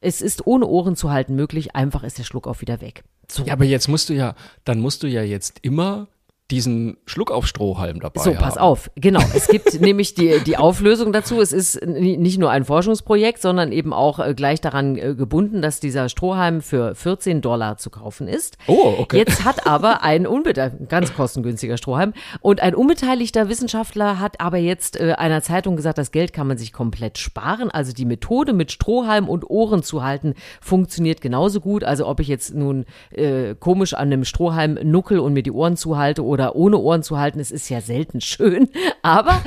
es ist ohne Ohren zu halten möglich, einfach ist der Schluck auf wieder weg. So. Ja, aber jetzt musst du ja, dann musst du ja jetzt immer diesen Schluck auf Strohhalm dabei So, pass haben. auf. Genau. Es gibt nämlich die, die Auflösung dazu. Es ist nicht nur ein Forschungsprojekt, sondern eben auch äh, gleich daran äh, gebunden, dass dieser Strohhalm für 14 Dollar zu kaufen ist. Oh, okay. Jetzt hat aber ein unbeteiligter, ganz kostengünstiger Strohhalm und ein unbeteiligter Wissenschaftler hat aber jetzt äh, einer Zeitung gesagt, das Geld kann man sich komplett sparen. Also die Methode mit Strohhalm und Ohren zu halten funktioniert genauso gut. Also ob ich jetzt nun äh, komisch an einem Strohhalm nuckel und mir die Ohren zuhalte oder oder ohne Ohren zu halten, es ist ja selten schön. Aber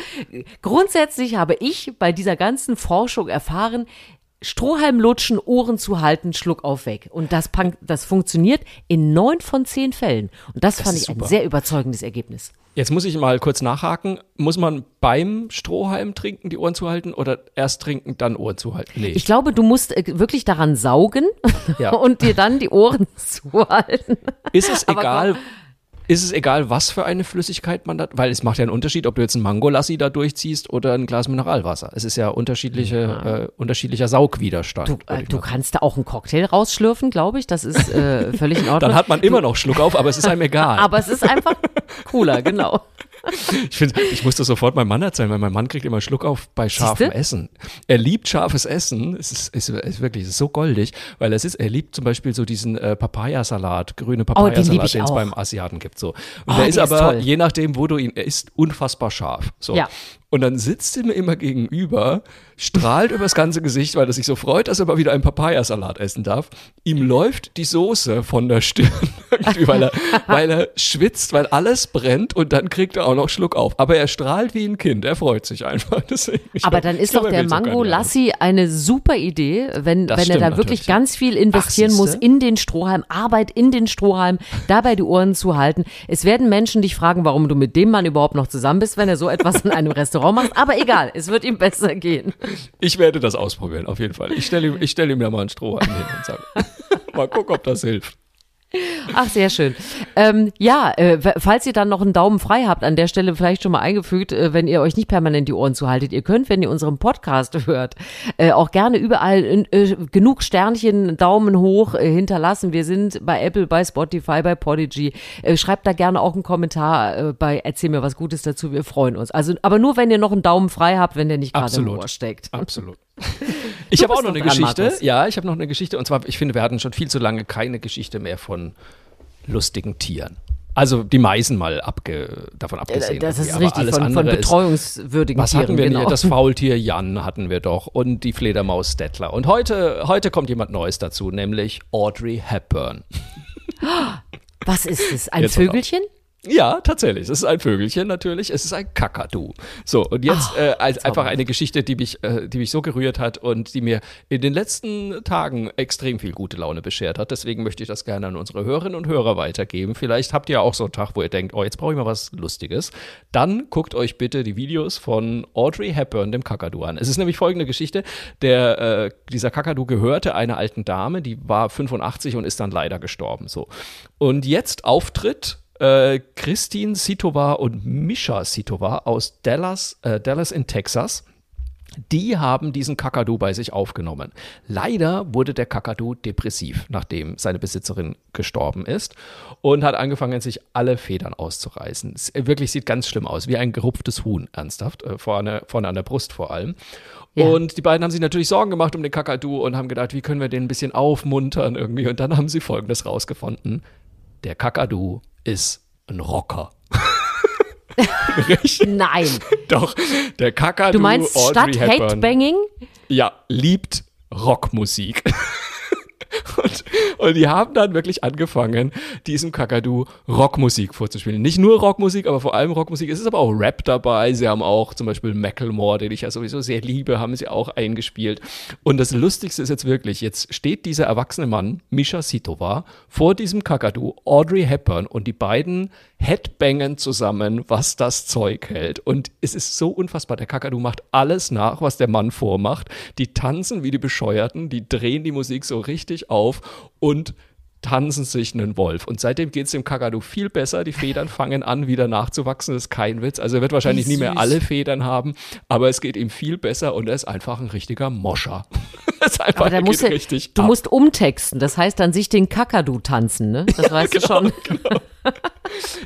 grundsätzlich habe ich bei dieser ganzen Forschung erfahren, Strohhalm lutschen, Ohren zu halten, Schluck auf weg. Und das, das funktioniert in neun von zehn Fällen. Und das, das fand ich super. ein sehr überzeugendes Ergebnis. Jetzt muss ich mal kurz nachhaken. Muss man beim Strohhalm trinken, die Ohren zu halten oder erst trinken, dann Ohren zu halten? Nee. Ich glaube, du musst äh, wirklich daran saugen ja. und dir dann die Ohren zuhalten. Ist es egal, ist es egal, was für eine Flüssigkeit man da, weil es macht ja einen Unterschied, ob du jetzt ein Mangolassi da durchziehst oder ein Glas Mineralwasser. Es ist ja unterschiedliche, ja. Äh, unterschiedlicher Saugwiderstand. Du, äh, du kannst da auch einen Cocktail rausschlürfen, glaube ich. Das ist äh, völlig in Ordnung. Dann hat man immer noch Schluck auf, aber es ist einem egal. aber es ist einfach cooler, genau. Ich finde, ich muss das sofort meinem Mann erzählen, weil mein Mann kriegt immer Schluck auf bei scharfem Essen. Er liebt scharfes Essen. Es ist, ist, ist wirklich ist so goldig, weil es ist, er liebt zum Beispiel so diesen äh, Papayasalat, grüne Papayasalat, oh, den es beim Asiaten gibt. So. Und oh, der ist aber, ist je nachdem, wo du ihn, er ist unfassbar scharf. So. Ja. Und dann sitzt er mir immer gegenüber, strahlt übers ganze Gesicht, weil er sich so freut, dass er mal wieder einen Papayasalat essen darf. Ihm läuft die Soße von der Stirn, weil er, weil er schwitzt, weil alles brennt und dann kriegt er auch noch Schluck auf. Aber er strahlt wie ein Kind, er freut sich einfach. Deswegen, Aber dann ist doch der Mango Lassi eine super Idee, wenn, wenn er da wirklich ganz viel investieren Ach, muss in den Strohhalm, Arbeit in den Strohhalm, dabei die Ohren zu halten. Es werden Menschen dich fragen, warum du mit dem Mann überhaupt noch zusammen bist, wenn er so etwas in einem Restaurant Restaurant machst, aber egal, es wird ihm besser gehen. Ich werde das ausprobieren, auf jeden Fall. Ich stelle ihm, ich stell ihm ja mal einen Strohhalm hin und sage, mal gucken, ob das hilft. Ach, sehr schön. Ähm, ja, äh, falls ihr dann noch einen Daumen frei habt, an der Stelle vielleicht schon mal eingefügt, äh, wenn ihr euch nicht permanent die Ohren zuhaltet, ihr könnt, wenn ihr unseren Podcast hört, äh, auch gerne überall äh, genug Sternchen, Daumen hoch äh, hinterlassen. Wir sind bei Apple, bei Spotify, bei Podigy. Äh, schreibt da gerne auch einen Kommentar bei Erzähl mir was Gutes dazu. Wir freuen uns. Also, aber nur, wenn ihr noch einen Daumen frei habt, wenn der nicht gerade im Ohr steckt. Absolut. Ich habe auch noch eine Geschichte. Markus. Ja, ich habe noch eine Geschichte. Und zwar, ich finde, wir hatten schon viel zu lange keine Geschichte mehr von lustigen Tieren. Also die Meisen mal abge, davon abgesehen. Das ist richtig, alles von, von betreuungswürdigen ist, was Tieren. Was hatten wir genau. Das Faultier Jan hatten wir doch und die Fledermaus Stettler. Und heute, heute kommt jemand Neues dazu, nämlich Audrey Hepburn. Was ist es? Ein Jetzt Vögelchen? Ja, tatsächlich. Es ist ein Vögelchen natürlich. Es ist ein Kakadu. So, und jetzt oh, äh, als, einfach eine Geschichte, die mich, äh, die mich so gerührt hat und die mir in den letzten Tagen extrem viel gute Laune beschert hat. Deswegen möchte ich das gerne an unsere Hörerinnen und Hörer weitergeben. Vielleicht habt ihr auch so einen Tag, wo ihr denkt, oh, jetzt brauche ich mal was Lustiges. Dann guckt euch bitte die Videos von Audrey Hepburn, dem Kakadu, an. Es ist nämlich folgende Geschichte. Der, äh, dieser Kakadu gehörte einer alten Dame, die war 85 und ist dann leider gestorben. So. Und jetzt Auftritt äh, Christine Sitova und Misha Sitova aus Dallas, äh, Dallas in Texas. die haben diesen Kakadu bei sich aufgenommen. Leider wurde der Kakadu depressiv, nachdem seine Besitzerin gestorben ist und hat angefangen, sich alle Federn auszureißen. Es wirklich sieht ganz schlimm aus, wie ein gerupftes Huhn, ernsthaft, äh, vorne, vorne an der Brust vor allem. Ja. Und die beiden haben sich natürlich Sorgen gemacht um den Kakadu und haben gedacht, wie können wir den ein bisschen aufmuntern irgendwie. Und dann haben sie Folgendes rausgefunden. Der Kakadu ist ein Rocker. Nein. Doch, der Kakadu Du meinst Audrey statt Hepburn, Hate-Banging? Ja, liebt Rockmusik. Und, und die haben dann wirklich angefangen, diesem Kakadu Rockmusik vorzuspielen. Nicht nur Rockmusik, aber vor allem Rockmusik. Es ist aber auch Rap dabei. Sie haben auch zum Beispiel Macklemore, den ich ja sowieso sehr liebe, haben sie auch eingespielt. Und das Lustigste ist jetzt wirklich, jetzt steht dieser erwachsene Mann, Misha Sitova, vor diesem Kakadu, Audrey Hepburn und die beiden Headbangen zusammen, was das Zeug hält. Und es ist so unfassbar. Der Kakadu macht alles nach, was der Mann vormacht. Die tanzen wie die Bescheuerten, die drehen die Musik so richtig auf und tanzen sich einen Wolf. Und seitdem geht es dem Kakadu viel besser. Die Federn fangen an, wieder nachzuwachsen. Das ist kein Witz. Also er wird wahrscheinlich nie mehr alle Federn haben, aber es geht ihm viel besser und er ist einfach ein richtiger Moscher. Das ist einfach, Aber da musst du, richtig du ab. musst umtexten. Das heißt dann sich den Kakadu tanzen, ne? Das weißt du schon. Genau.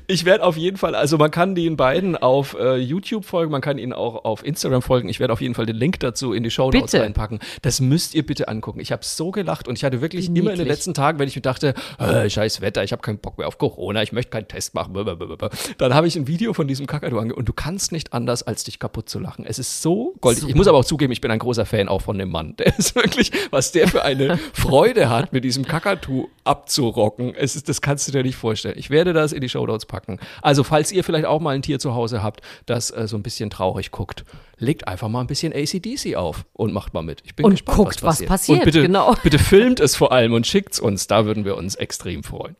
Ich werde auf jeden Fall, also man kann den beiden auf äh, YouTube folgen, man kann ihnen auch auf Instagram folgen. Ich werde auf jeden Fall den Link dazu in die Show Notes reinpacken. Das müsst ihr bitte angucken. Ich habe so gelacht und ich hatte wirklich Wie immer in den niedlich. letzten Tagen, wenn ich mir dachte, äh, scheiß Wetter, ich habe keinen Bock mehr auf Corona, ich möchte keinen Test machen, blablabla. dann habe ich ein Video von diesem Kakadu ange und du kannst nicht anders, als dich kaputt zu lachen. Es ist so goldig. Ich muss aber auch zugeben, ich bin ein großer Fan auch von dem Mann. Der ist wirklich, was der für eine Freude hat, mit diesem Kakadu abzurocken. Es ist, das kannst du dir nicht vorstellen. Ich werde das in die Show Notes packen. Also, falls ihr vielleicht auch mal ein Tier zu Hause habt, das äh, so ein bisschen traurig guckt, legt einfach mal ein bisschen ACDC auf und macht mal mit. Ich bin Und gespannt, guckt, was was passiert. passiert, Und bitte, genau. bitte filmt es vor allem und schickt's uns. Da würden wir uns extrem freuen.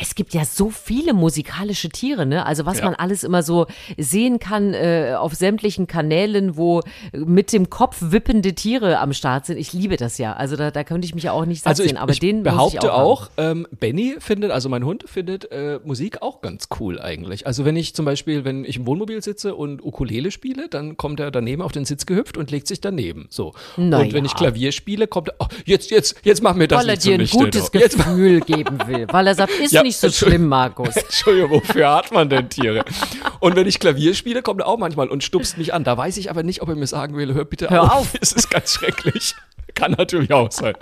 Es gibt ja so viele musikalische Tiere, ne? Also was Ja. man alles immer so sehen kann äh, auf sämtlichen Kanälen, wo mit dem Kopf wippende Tiere am Start sind. Ich liebe das ja. Also da, da könnte ich mich ja auch nicht satt Also ich, sehen. Aber ich den behaupte ich auch, auch, ähm, Benny findet, also mein Hund findet äh, Musik auch ganz cool eigentlich. Also wenn ich zum Beispiel, wenn ich im Wohnmobil sitze und Ukulele spiele, dann kommt er daneben auf den Sitz gehüpft und legt sich daneben. So. Na und wenn ich Klavier spiele, kommt er, oh, jetzt, jetzt, jetzt mach mir das Weil er nicht dir ein gutes. Jetzt, Gefühl geben will. Weil er sagt, ist Ja, nicht so schlimm, Markus. Entschuldigung, wofür hat man denn Tiere? Und wenn ich Klavier spiele, kommt er auch manchmal und stupst mich an. Da weiß ich aber nicht, ob er mir sagen will, hör bitte Hör auf. auf. Es ist ganz schrecklich. Kann natürlich auch sein.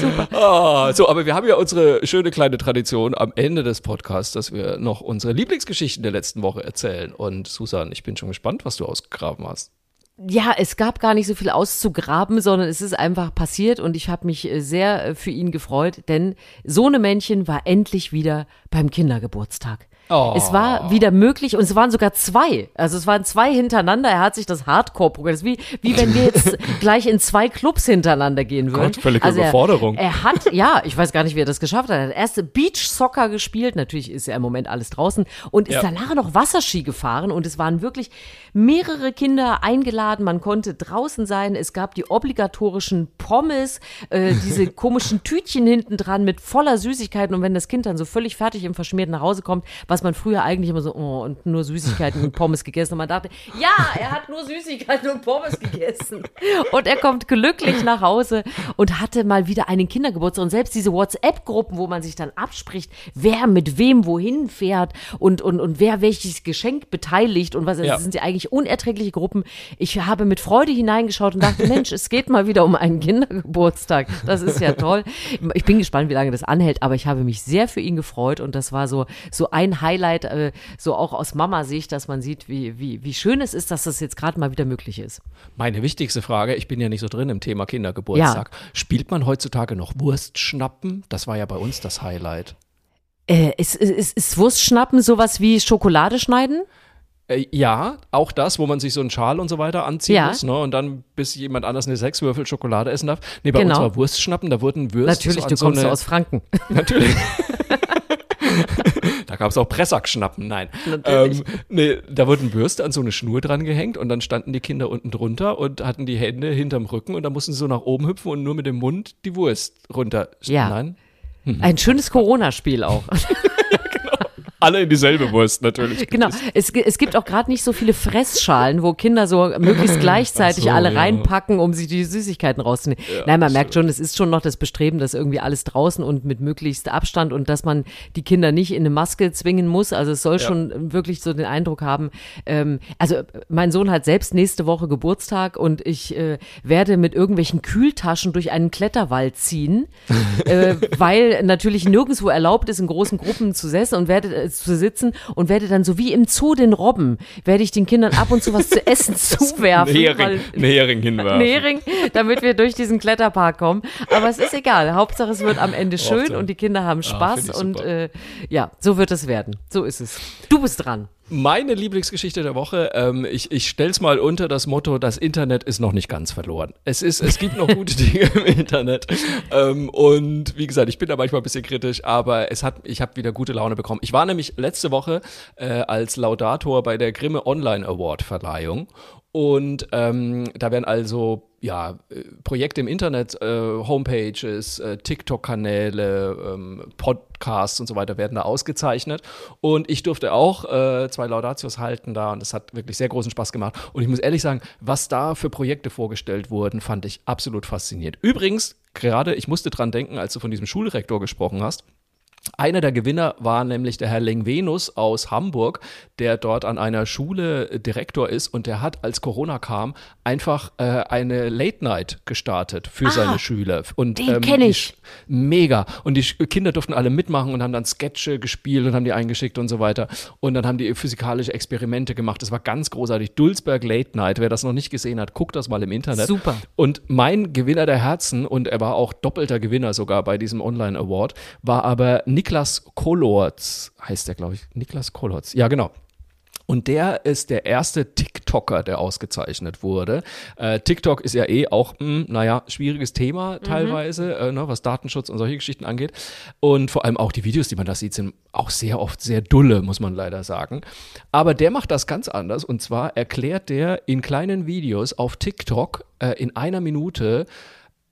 Super. Ah, so, aber wir haben ja unsere schöne kleine Tradition am Ende des Podcasts, dass wir noch unsere Lieblingsgeschichten der letzten Woche erzählen. Und Susan, ich bin schon gespannt, was du ausgegraben hast. Ja, es gab gar nicht so viel auszugraben, sondern es ist einfach passiert und ich habe mich äh, sehr äh, für ihn gefreut, denn Sohnemännchen war endlich wieder beim Kindergeburtstag. Oh. Es war wieder möglich und es waren sogar zwei. Also es waren zwei hintereinander. Er hat sich das Hardcore-Programm. Das ist wie, wie wenn wir jetzt gleich in zwei Clubs hintereinander gehen würden. Gott, völlige also er, Überforderung. Er hat, ja, ich weiß gar nicht, wie er das geschafft hat. Er hat erste Beach-Soccer gespielt. Natürlich ist ja im Moment alles draußen. Und ist Ja. danach noch Wasserski gefahren. Und es waren wirklich mehrere Kinder eingeladen. Man konnte draußen sein. Es gab die obligatorischen Pommes, äh, diese komischen Tütchen hinten dran mit voller Süßigkeiten. Und wenn das Kind dann so völlig fertig im Verschmiert nach Hause kommt, was man früher eigentlich immer so, oh, und nur Süßigkeiten und Pommes gegessen. Und man dachte, ja, er hat nur Süßigkeiten und Pommes gegessen. Und er kommt glücklich nach Hause und hatte mal wieder einen Kindergeburtstag. Und selbst diese WhatsApp-Gruppen, wo man sich dann abspricht, wer mit wem wohin fährt und, und, und wer welches Geschenk beteiligt und was, Ja. das sind ja eigentlich unerträgliche Gruppen. Ich habe mit Freude hineingeschaut und dachte, Mensch, es geht mal wieder um einen Kindergeburtstag. Das ist ja toll. Ich bin gespannt, wie lange das anhält, aber ich habe mich sehr für ihn gefreut und das war so, so ein Highlight, äh, so auch aus Mama-Sicht, dass man sieht, wie, wie, wie schön es ist, dass das jetzt gerade mal wieder möglich ist. Meine wichtigste Frage, ich bin ja nicht so drin im Thema Kindergeburtstag. Spielt man heutzutage noch Wurstschnappen? Das war ja bei uns das Highlight. Äh, ist, ist, ist Wurstschnappen sowas wie Schokolade schneiden? Äh, ja, auch das, wo man sich so einen Schal und so weiter anziehen Ja. muss, ne? Und dann, bis jemand anders eine sechs Würfel Schokolade essen darf. Nee, bei uns Genau. war Wurstschnappen, da wurden Würste Natürlich, du so kommst eine, aus Franken. Natürlich. da gab es auch Pressackschnappen, nein. Natürlich. Ähm, nee, da wurden Würste an so eine Schnur dran gehängt und dann standen die Kinder unten drunter und hatten die Hände hinterm Rücken und dann mussten sie so nach oben hüpfen und nur mit dem Mund die Wurst runter. Ja. Nein? Ein schönes Corona-Spiel auch. Alle in dieselbe Wurst natürlich. Genau. Es, es gibt auch gerade nicht so viele Fressschalen, wo Kinder so möglichst gleichzeitig so, alle ja. reinpacken, um sich die Süßigkeiten rauszunehmen. Ja, Nein, man merkt schon, es ist schon noch das Bestreben, dass irgendwie alles draußen und mit möglichst Abstand und dass man die Kinder nicht in eine Maske zwingen muss. Also es soll ja. schon wirklich so den Eindruck haben. Ähm, also mein Sohn hat selbst nächste Woche Geburtstag und ich äh, werde mit irgendwelchen Kühltaschen durch einen Kletterwald ziehen, äh, weil natürlich nirgendwo erlaubt ist, in großen Gruppen zu setzen und werde äh, zu sitzen und werde dann so wie im Zoo den Robben, werde ich den Kindern ab und zu was zu essen zuwerfen. Hering, Hering hinwerfen. Hering, damit wir durch diesen Kletterpark kommen. Aber es ist egal. Hauptsache es wird am Ende schön Hauptsache. und die Kinder haben ah, Spaß ah, und äh, ja, so wird es werden. So ist es. Du bist dran. Meine Lieblingsgeschichte der Woche, ähm, ich, ich stelle es mal unter das Motto, das Internet ist noch nicht ganz verloren. Es, ist, es gibt noch gute Dinge im Internet. Ähm, und wie gesagt, ich bin da manchmal ein bisschen kritisch, aber es hat, ich habe wieder gute Laune bekommen. Ich war nämlich letzte Woche äh, als Laudator bei der Grimme Online Award Verleihung und ähm, da werden also ja, Projekte im Internet, äh, Homepages, äh, TikTok-Kanäle, ähm, Podcasts und so weiter werden da ausgezeichnet. Und ich durfte auch äh, zwei Laudatios halten da und das hat wirklich sehr großen Spaß gemacht. Und ich muss ehrlich sagen, was da für Projekte vorgestellt wurden, fand ich absolut faszinierend. Übrigens, gerade, ich musste dran denken, als du von diesem Schulrektor gesprochen hast. Einer der Gewinner war nämlich der Herr Lengvenus aus Hamburg, der dort an einer Schule Direktor ist und der hat, als Corona kam, einfach äh, eine Late Night gestartet für ah, seine Schüler. Und, den ähm, kenne ich. Mega. Und die Kinder durften alle mitmachen und haben dann Sketche gespielt und haben die eingeschickt und so weiter. Und dann haben die physikalische Experimente gemacht. Das war ganz großartig. Dulsberg Late Night. Wer das noch nicht gesehen hat, guckt das mal im Internet. Super. Und mein Gewinner der Herzen, und er war auch doppelter Gewinner sogar bei diesem Online Award, war aber Niklas Kolorz, heißt der, glaube ich. Niklas Kolorz. Ja, genau. Und der ist der erste TikToker, der ausgezeichnet wurde. Äh, TikTok ist ja eh auch, mh, hm, naja, schwieriges Thema mhm. teilweise, mhm. äh, ne, was Datenschutz und solche Geschichten angeht. Und vor allem auch die Videos, die man da sieht, sind auch sehr oft sehr dulle, muss man leider sagen. Aber der macht das ganz anders. Und zwar erklärt der in kleinen Videos auf TikTok äh, in einer Minute,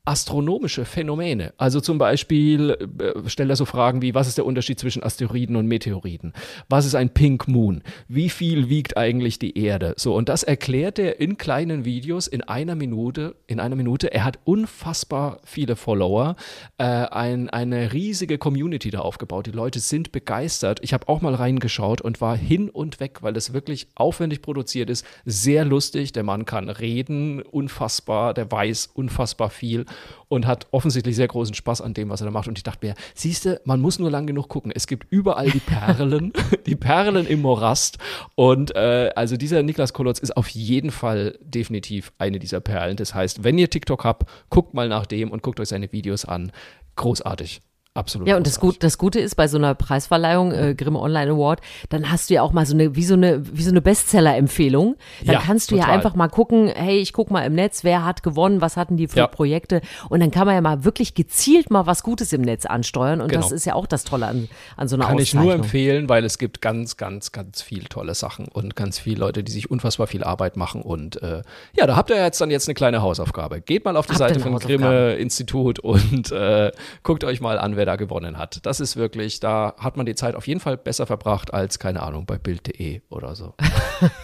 astronomische Phänomene. Also zum Beispiel äh, stellt er so Fragen wie, was ist der Unterschied zwischen Asteroiden und Meteoriten? Was ist ein Pink Moon? Wie viel wiegt eigentlich die Erde? So, und das erklärt er in kleinen Videos in einer Minute, in einer Minute. Er hat unfassbar viele Follower, äh, ein, eine riesige Community da aufgebaut. Die Leute sind begeistert. Ich habe auch mal reingeschaut und war hin und weg, weil es wirklich aufwendig produziert ist, sehr lustig. Der Mann kann reden, unfassbar, der weiß unfassbar viel und hat offensichtlich sehr großen Spaß an dem, was er da macht. Und ich dachte mir, siehst du, man muss nur lang genug gucken. Es gibt überall die Perlen, die Perlen im Morast. Und äh, also dieser Niklas Kolotz ist auf jeden Fall definitiv eine dieser Perlen. Das heißt, wenn ihr TikTok habt, guckt mal nach dem und guckt euch seine Videos an. Großartig. Absolut. Ja, und das, Gut, das Gute ist bei so einer Preisverleihung, äh, Grimme Online Award, dann hast du ja auch mal so eine, wie so eine, wie so eine Bestseller-Empfehlung. Dann ja, kannst du total. ja einfach mal gucken, hey, ich guck mal im Netz, wer hat gewonnen, was hatten die für ja. Projekte. Und dann kann man ja mal wirklich gezielt mal was Gutes im Netz ansteuern. Und genau. das ist ja auch das Tolle an, an so einer Kann ich nur empfehlen, weil es gibt ganz, ganz, ganz viele tolle Sachen und ganz viele Leute, die sich unfassbar viel Arbeit machen. Und äh, ja, da habt ihr jetzt dann jetzt eine kleine Hausaufgabe. Geht mal auf die Habt Seite von Grimme Institut und äh, guckt euch mal an, wer wer da gewonnen hat. Das ist wirklich, da hat man die Zeit auf jeden Fall besser verbracht als, keine Ahnung, bei Bild.de oder so.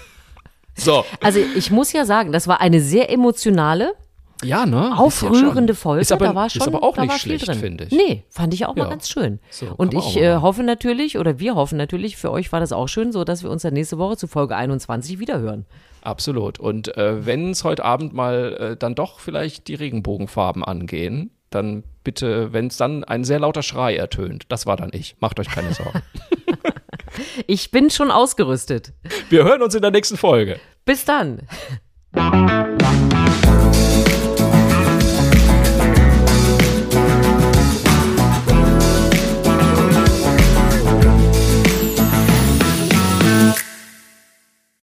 so. Also ich muss ja sagen, das war eine sehr emotionale, ja, ne? Aufrührende Folge. Ist aber, da war schon, ist aber auch nicht schlecht, finde ich. Nee, fand ich auch ja. mal ganz schön. So, und ich äh, hoffe natürlich, oder wir hoffen natürlich, für euch war das auch schön, so dass wir uns dann nächste Woche zu Folge 21 wiederhören. Absolut. Und äh, wenn es heute Abend mal äh, dann doch vielleicht die Regenbogenfarben angehen, dann bitte, wenn es dann ein sehr lauter Schrei ertönt, das war dann ich. Macht euch keine Sorgen. ich bin schon ausgerüstet. Wir hören uns in der nächsten Folge. Bis dann.